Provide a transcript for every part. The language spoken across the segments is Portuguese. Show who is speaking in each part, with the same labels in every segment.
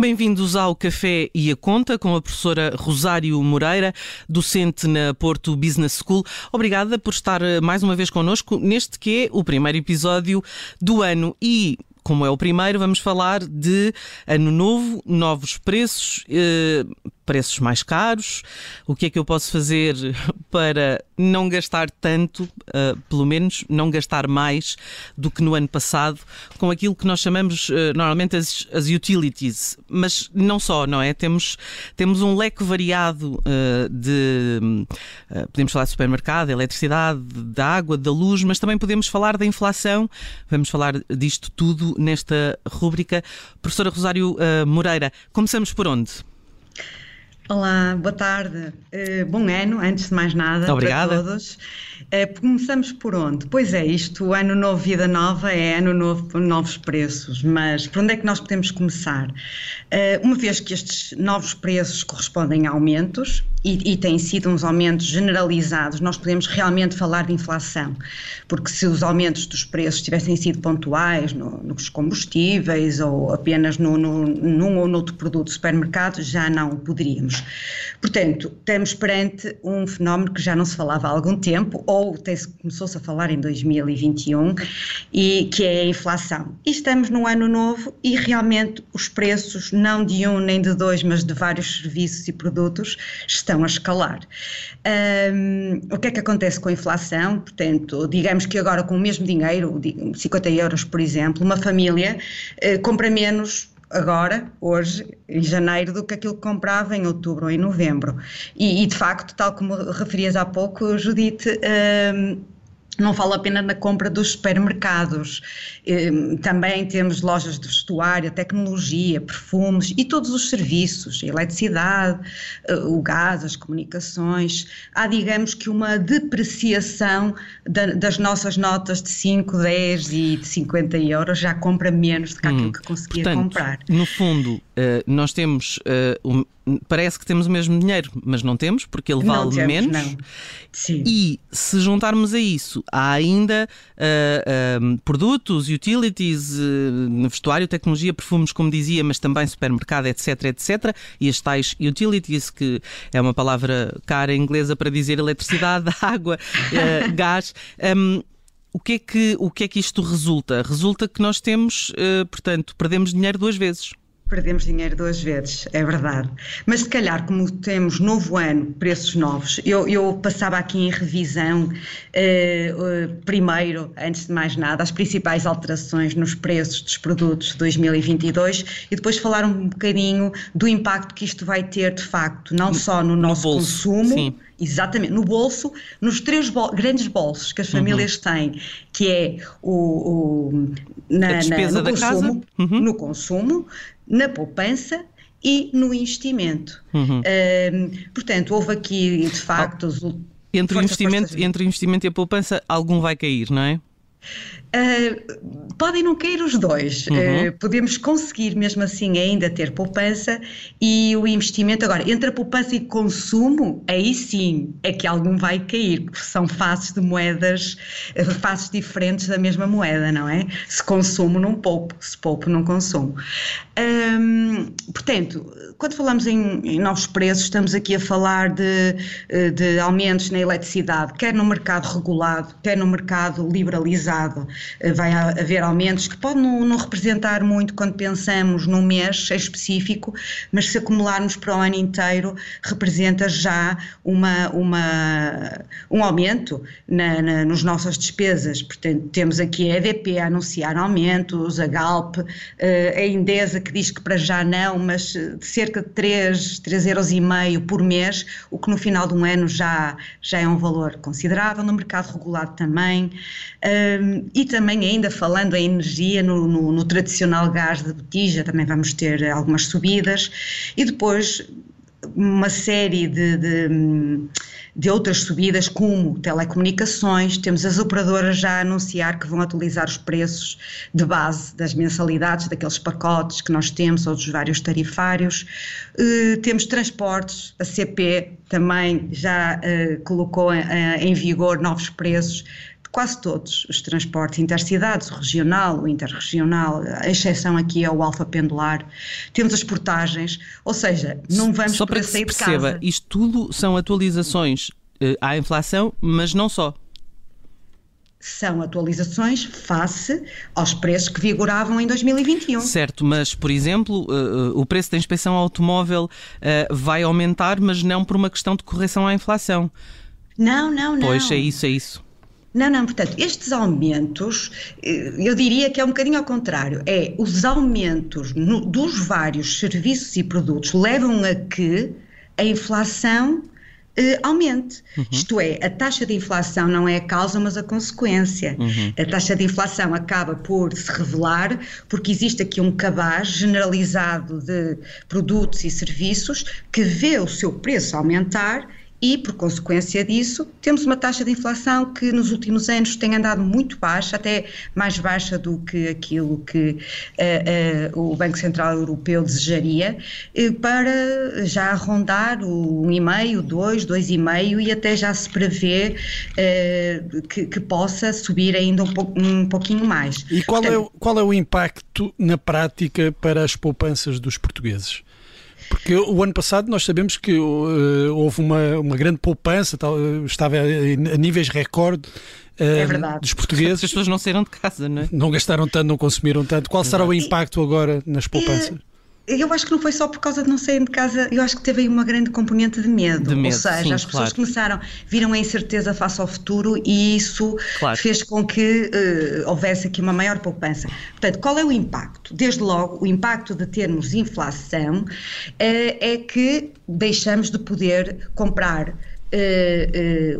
Speaker 1: Bem-vindos ao Café e a Conta com a professora Rosário Moreira, docente na Porto Business School. Obrigada por estar eh, mais uma vez connosco neste que é o primeiro episódio do ano e como é o primeiro, vamos falar de ano novo, novos preços, eh, preços mais caros. O que é que eu posso fazer para não gastar tanto, uh, pelo menos não gastar mais do que no ano passado, com aquilo que nós chamamos uh, normalmente as, as, utilities, mas não só, não é? Temos, temos um leque variado uh, de. podemos falar de supermercado, eletricidade, da água, da luz, mas também podemos falar da inflação. Vamos falar disto tudo nesta rúbrica. Professora Rosário Moreira, começamos por onde?
Speaker 2: Olá, boa tarde. Uh, bom ano, antes de mais nada,
Speaker 1: Obrigada.
Speaker 2: para todos. Uh, começamos por onde? Pois é, isto, ano novo, vida nova, é ano novo, novos preços, mas por onde é que nós podemos começar? Uh, uma vez que estes novos preços correspondem a aumentos, e, e têm sido uns aumentos generalizados, nós podemos realmente falar de inflação, porque se os aumentos dos preços tivessem sido pontuais no, nos combustíveis ou apenas no, no, num ou noutro produto do supermercado, já não poderíamos. Portanto, estamos perante um fenómeno que já não se falava há algum tempo, ou começou-se a falar em 2021, e que é a inflação. E estamos num ano novo e realmente os preços, não de um nem de dois, mas de vários serviços e produtos, estão a escalar. Um, o que é que acontece com a inflação? Portanto, digamos que agora com o mesmo dinheiro, 50 euros por exemplo, uma família uh, compra menos agora, hoje, em janeiro, do que aquilo que comprava em outubro ou em novembro. E, e de facto, tal como referias há pouco, Judite, um, não falo apenas na compra dos supermercados, ehm, também temos lojas de vestuário, tecnologia, perfumes e todos os serviços, a eletricidade, eh, o gás, as comunicações. Há, digamos que, uma depreciação das nossas notas de 5, 10 e de 50 euros, já compra menos do que aquilo hum, que conseguia
Speaker 1: portanto,
Speaker 2: comprar.
Speaker 1: No fundo, eh, nós temos uh, parece que temos o mesmo dinheiro, mas não temos, porque ele vale
Speaker 2: temos,
Speaker 1: menos. E se juntarmos a isso, há ainda uh, uh, produtos, utilities, vestuário, tecnologia, perfumes, como dizia, mas também supermercado, etc, etc. E as tais utilities, que é uma palavra cara inglesa para dizer eletricidade, água, gás. Um, o que, é que, o que é que isto resulta? Resulta que nós temos, portanto, perdemos dinheiro duas vezes.
Speaker 2: Perdemos dinheiro duas vezes, é verdade. Mas se calhar, como temos novo ano, preços novos, eu, eu passava aqui em revisão, eh, eh, primeiro, antes de mais nada, as principais alterações nos preços dos produtos de 2022 e depois falar um bocadinho do impacto que isto vai ter, de facto, não só no nosso
Speaker 1: no
Speaker 2: consumo.
Speaker 1: Sim.
Speaker 2: Exatamente, no bolso, nos três bol grandes bolsos que as famílias uhum. têm, que é o, o
Speaker 1: na, na,
Speaker 2: no consumo,
Speaker 1: uhum.
Speaker 2: no consumo, na poupança e no investimento.
Speaker 1: Uhum.
Speaker 2: Uh, portanto, houve aqui, de facto...
Speaker 1: Entre, o investimento, entre o investimento e a poupança, algum vai cair, não é?
Speaker 2: Uh, podem não cair os dois. Uhum. Uh, podemos conseguir, mesmo assim, ainda ter poupança e o investimento. Agora, entre a poupança e consumo, aí sim é que algum vai cair, porque são faces de moedas, uh, faces diferentes da mesma moeda, não é? Se consumo, não poupo, se poupo, não consumo. Um, portanto, quando falamos em, em, novos preços, estamos aqui a falar de, de aumentos na eletricidade, quer no mercado regulado, quer no mercado liberalizado eh, vai haver aumentos que podem não, não, representar muito quando pensamos num mês específico, mas se acumularmos para o ano inteiro, representa já uma, uma, um aumento na, na, nas nossas despesas. Portanto, temos aqui a EDP a anunciar aumentos, a Galp, eh, a Indesa que diz que para já não, mas de cerca de 3, 3 euros e meio por mês, o que no final de um ano já, já é um valor considerável, no mercado regulado também. E também ainda falando em energia, no, no, no tradicional gás de botija também vamos ter algumas subidas e depois uma série de, de, de, outras subidas, como telecomunicações, temos as operadoras já a anunciar que vão atualizar os preços de base das mensalidades, daqueles pacotes que nós temos, ou dos vários tarifários. Uh, temos transportes, a CP também já uh, colocou uh, em vigor novos preços quase todos os transportes intercidades, o regional, o interregional, a exceção aqui é o alfa pendular, temos as portagens, ou seja, não vamos
Speaker 1: só para
Speaker 2: sair
Speaker 1: que se perceba,
Speaker 2: de casa.
Speaker 1: Isto tudo são atualizações uh, à inflação, mas não só
Speaker 2: são atualizações face aos preços que vigoravam em 2021.
Speaker 1: Certo, mas, por exemplo, uh, o preço da inspeção automóvel vai aumentar, mas não por uma questão de correção à inflação.
Speaker 2: Não, não, não.
Speaker 1: Pois é isso, é isso.
Speaker 2: Não, não, portanto, estes aumentos, eu diria que é um bocadinho ao contrário, é os aumentos no, dos vários serviços e produtos levam a que a inflação uh, aumente. Uhum. Isto é, a taxa de inflação não é a causa, mas a consequência. Uhum. A taxa de inflação acaba por se revelar porque existe aqui um cabaz generalizado de produtos e serviços que vê o seu preço aumentar e, por consequência disso, temos uma taxa de inflação que nos últimos anos tem andado muito baixa, até mais baixa do que aquilo que uh, uh, o Banco Central Europeu desejaria, uh, para já rondar o 1,5, 2, 2,5 e até já se prevê que, que, possa subir ainda um, um pouquinho mais.
Speaker 3: E qual, é Portanto, é, qual é o impacto na prática para as poupanças dos portugueses? Porque o ano passado nós sabemos que uh, houve uma, uma grande poupança, tal, estava a, níveis recorde.
Speaker 2: Uh, é
Speaker 3: dos portugueses.
Speaker 1: As pessoas não saíram de casa, não é?
Speaker 3: Não gastaram tanto, não consumiram tanto. Qual será o impacto agora nas poupanças?
Speaker 2: Eu acho que não foi só por causa de não saírem de casa, eu acho que teve aí uma grande componente de medo.
Speaker 1: De medo
Speaker 2: Ou seja,
Speaker 1: sim,
Speaker 2: as pessoas
Speaker 1: claro.
Speaker 2: começaram, viram a incerteza face ao futuro e isso
Speaker 1: claro.
Speaker 2: fez com que uh, houvesse aqui uma maior poupança. Portanto, qual é o impacto? Desde logo, o impacto de termos inflação uh, é que deixamos de poder comprar uh,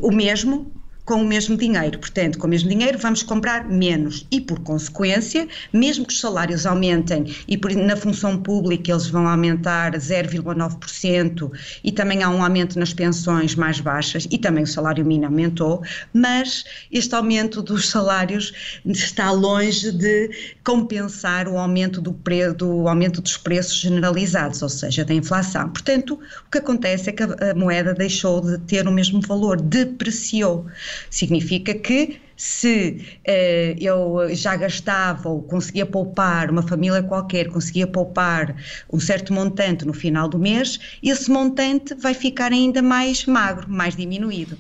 Speaker 2: o mesmo com o mesmo dinheiro. Portanto, com o mesmo dinheiro vamos comprar menos e, por consequência, mesmo que os salários aumentem e por, na função pública eles vão aumentar 0,9% e também há um aumento nas pensões mais baixas e também o salário mínimo aumentou, mas este aumento dos salários está longe de compensar o aumento do, pre, do aumento dos preços generalizados, ou seja, da inflação. Portanto, o que acontece é que a, a moeda deixou de ter o mesmo valor, depreciou. Significa que se uh, eu já gastava ou conseguia poupar, uma família qualquer conseguia poupar um certo montante no final do mês, esse montante vai ficar ainda mais magro, mais diminuído.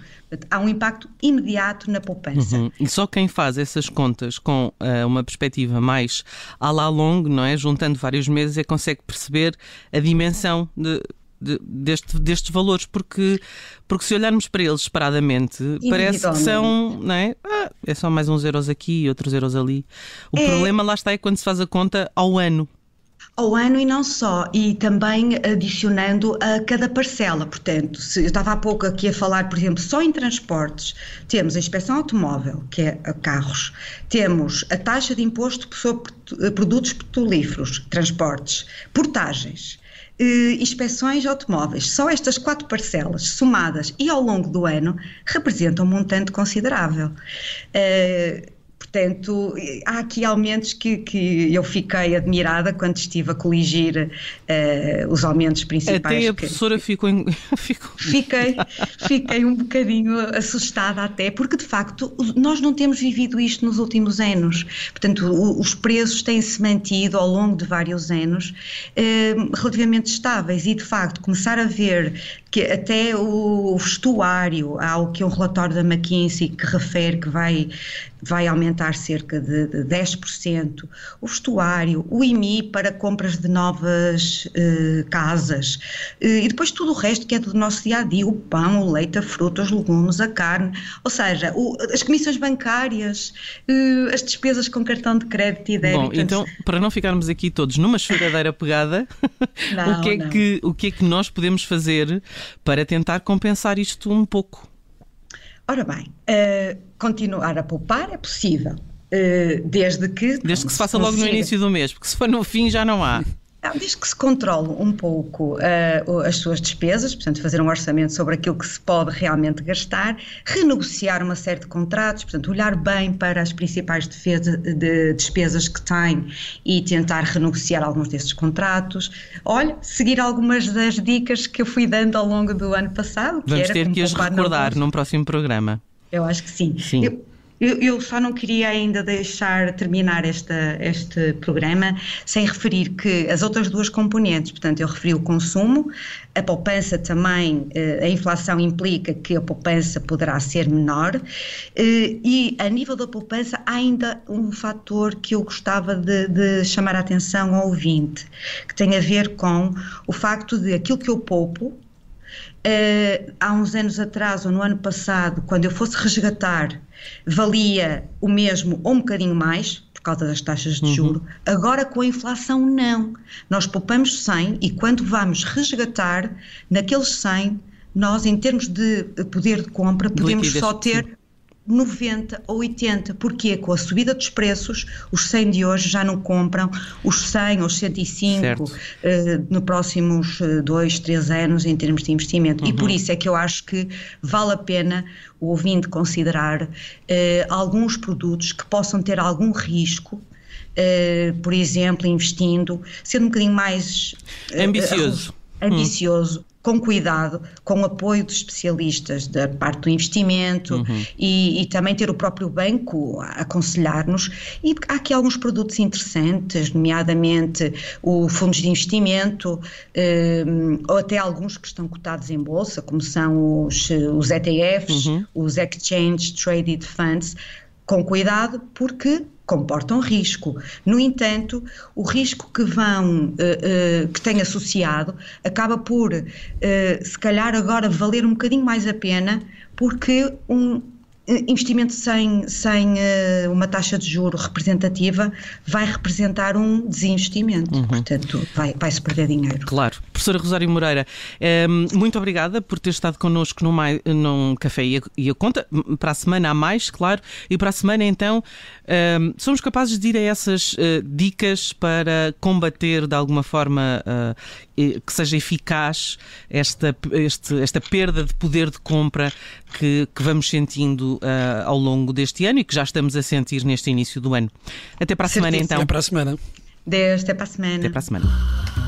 Speaker 2: Há um impacto imediato na poupança.
Speaker 1: Uhum. E só quem faz essas contas com uh, uma perspectiva mais à la longue, não é? Juntando vários meses, é consegue perceber a dimensão de, de, deste, destes valores, porque, porque se olharmos para eles separadamente, parece que são, não é? Ah, é só mais uns euros aqui e outros euros ali. O
Speaker 2: é...
Speaker 1: problema lá está é quando se faz a conta ao ano.
Speaker 2: Ao ano e não só, e também adicionando a cada parcela. Portanto, se eu estava há pouco aqui a falar, por exemplo, só em transportes, temos a inspeção automóvel, que é a carros, temos a taxa de imposto sobre produtos petrolíferos, transportes, portagens, eh, inspeções automóveis. Só estas quatro parcelas, somadas e ao longo do ano, representam um montante considerável. Eh, Portanto, há aqui aumentos que, que eu fiquei admirada quando estive a coligir uh, os aumentos principais.
Speaker 1: Até a professora que, ficou, em... ficou.
Speaker 2: Fiquei, fiquei um bocadinho assustada até, porque de facto nós não temos vivido isto nos últimos anos. Portanto, os preços têm-se mantido ao longo de vários anos uh, relativamente estáveis e de facto começar a ver que até o vestuário, há o que é um relatório da McKinsey que refere que vai, vai aumentar cerca de, de 10%, o vestuário, o IMI para compras de novas eh, casas eh, e depois tudo o resto que é do nosso dia a dia, o pão, o leite, a fruta, os legumes, a carne, ou seja, o, as comissões bancárias, eh, as despesas com cartão de crédito e débito.
Speaker 1: Bom, então, para não ficarmos aqui todos numa choradeira pegada,
Speaker 2: não,
Speaker 1: o, que é
Speaker 2: não.
Speaker 1: que, o que é que nós podemos fazer para tentar compensar isto um pouco?
Speaker 2: Ora bem, uh, continuar a poupar é possível, uh, desde que.
Speaker 1: Desde que se faça logo no início do mês, porque se for no fim já não há.
Speaker 2: Desde que se controle um pouco uh, as suas despesas, portanto, fazer um orçamento sobre aquilo que se pode realmente gastar, renegociar uma série de contratos, portanto, olhar bem para as principais defesa, de despesas que tem e tentar renegociar alguns desses contratos. Olha, seguir algumas das dicas que eu fui dando ao longo do ano passado. Que
Speaker 1: Vamos
Speaker 2: era
Speaker 1: ter que as recordar num próximo programa.
Speaker 2: Eu acho que sim.
Speaker 1: sim.
Speaker 2: Eu, Eu, eu, só não queria ainda deixar terminar esta, este programa sem referir que as outras duas componentes, portanto, eu referi o consumo, a poupança também, eh, a inflação implica que a poupança poderá ser menor, eh, e a nível da poupança há ainda um fator que eu gostava de, de chamar a atenção ao ouvinte, que tem a ver com o facto de aquilo que eu poupo, Uh, há uns anos atrás, ou no ano passado, quando eu fosse resgatar, valia o mesmo ou um bocadinho mais, por causa das taxas de uhum. juro. Agora, com a inflação, não. Nós poupamos 100 e quando vamos resgatar, naqueles 100, nós, em termos de poder de compra, podemos só ter 90 ou 80. Porquê? Com a subida dos preços, os 100 de hoje já não compram os 100 ou os 105 uh, nos próximos 2, uh, 3 anos em termos de investimento. Uhum. E por isso é que eu acho que vale a pena o ouvinte considerar uh, alguns produtos que possam ter algum risco. Uh, por exemplo, investindo, sendo um bocadinho mais
Speaker 1: uh, ambicioso,
Speaker 2: ambicioso com cuidado, com apoio de especialistas da parte do investimento uhum. e, e, também ter o próprio banco a aconselhar-nos. E há aqui alguns produtos interessantes, nomeadamente o fundos de investimento, um, ou até alguns que estão cotados em bolsa, como são os, os ETFs, uhum. os Exchange Traded Funds, com cuidado, porque comportam risco. No entanto, o risco que vão, uh, uh, que tem associado, acaba por, uh, se calhar agora valer um bocadinho mais a pena, porque um, investimento sem, sem uh, uma taxa de juro representativa vai representar um desinvestimento. Uhum. Portanto, vai, vai-se perder dinheiro.
Speaker 1: Claro. Professora Rosário Moreira, um, ehm, muito obrigada por ter estado connosco num, num Café e a, e a, Conta. Para a semana há mais, claro. E para a semana, então, um, ehm, somos capazes de ir a essas uh, dicas para combater de alguma forma uh, que seja eficaz esta, este, esta perda de poder de compra que, que vamos sentindo uh, ao longo deste ano e que já estamos a sentir neste início do ano. Até para a semana, então.
Speaker 3: Até para a semana.
Speaker 2: Deus, até para a semana.
Speaker 1: Até para a semana.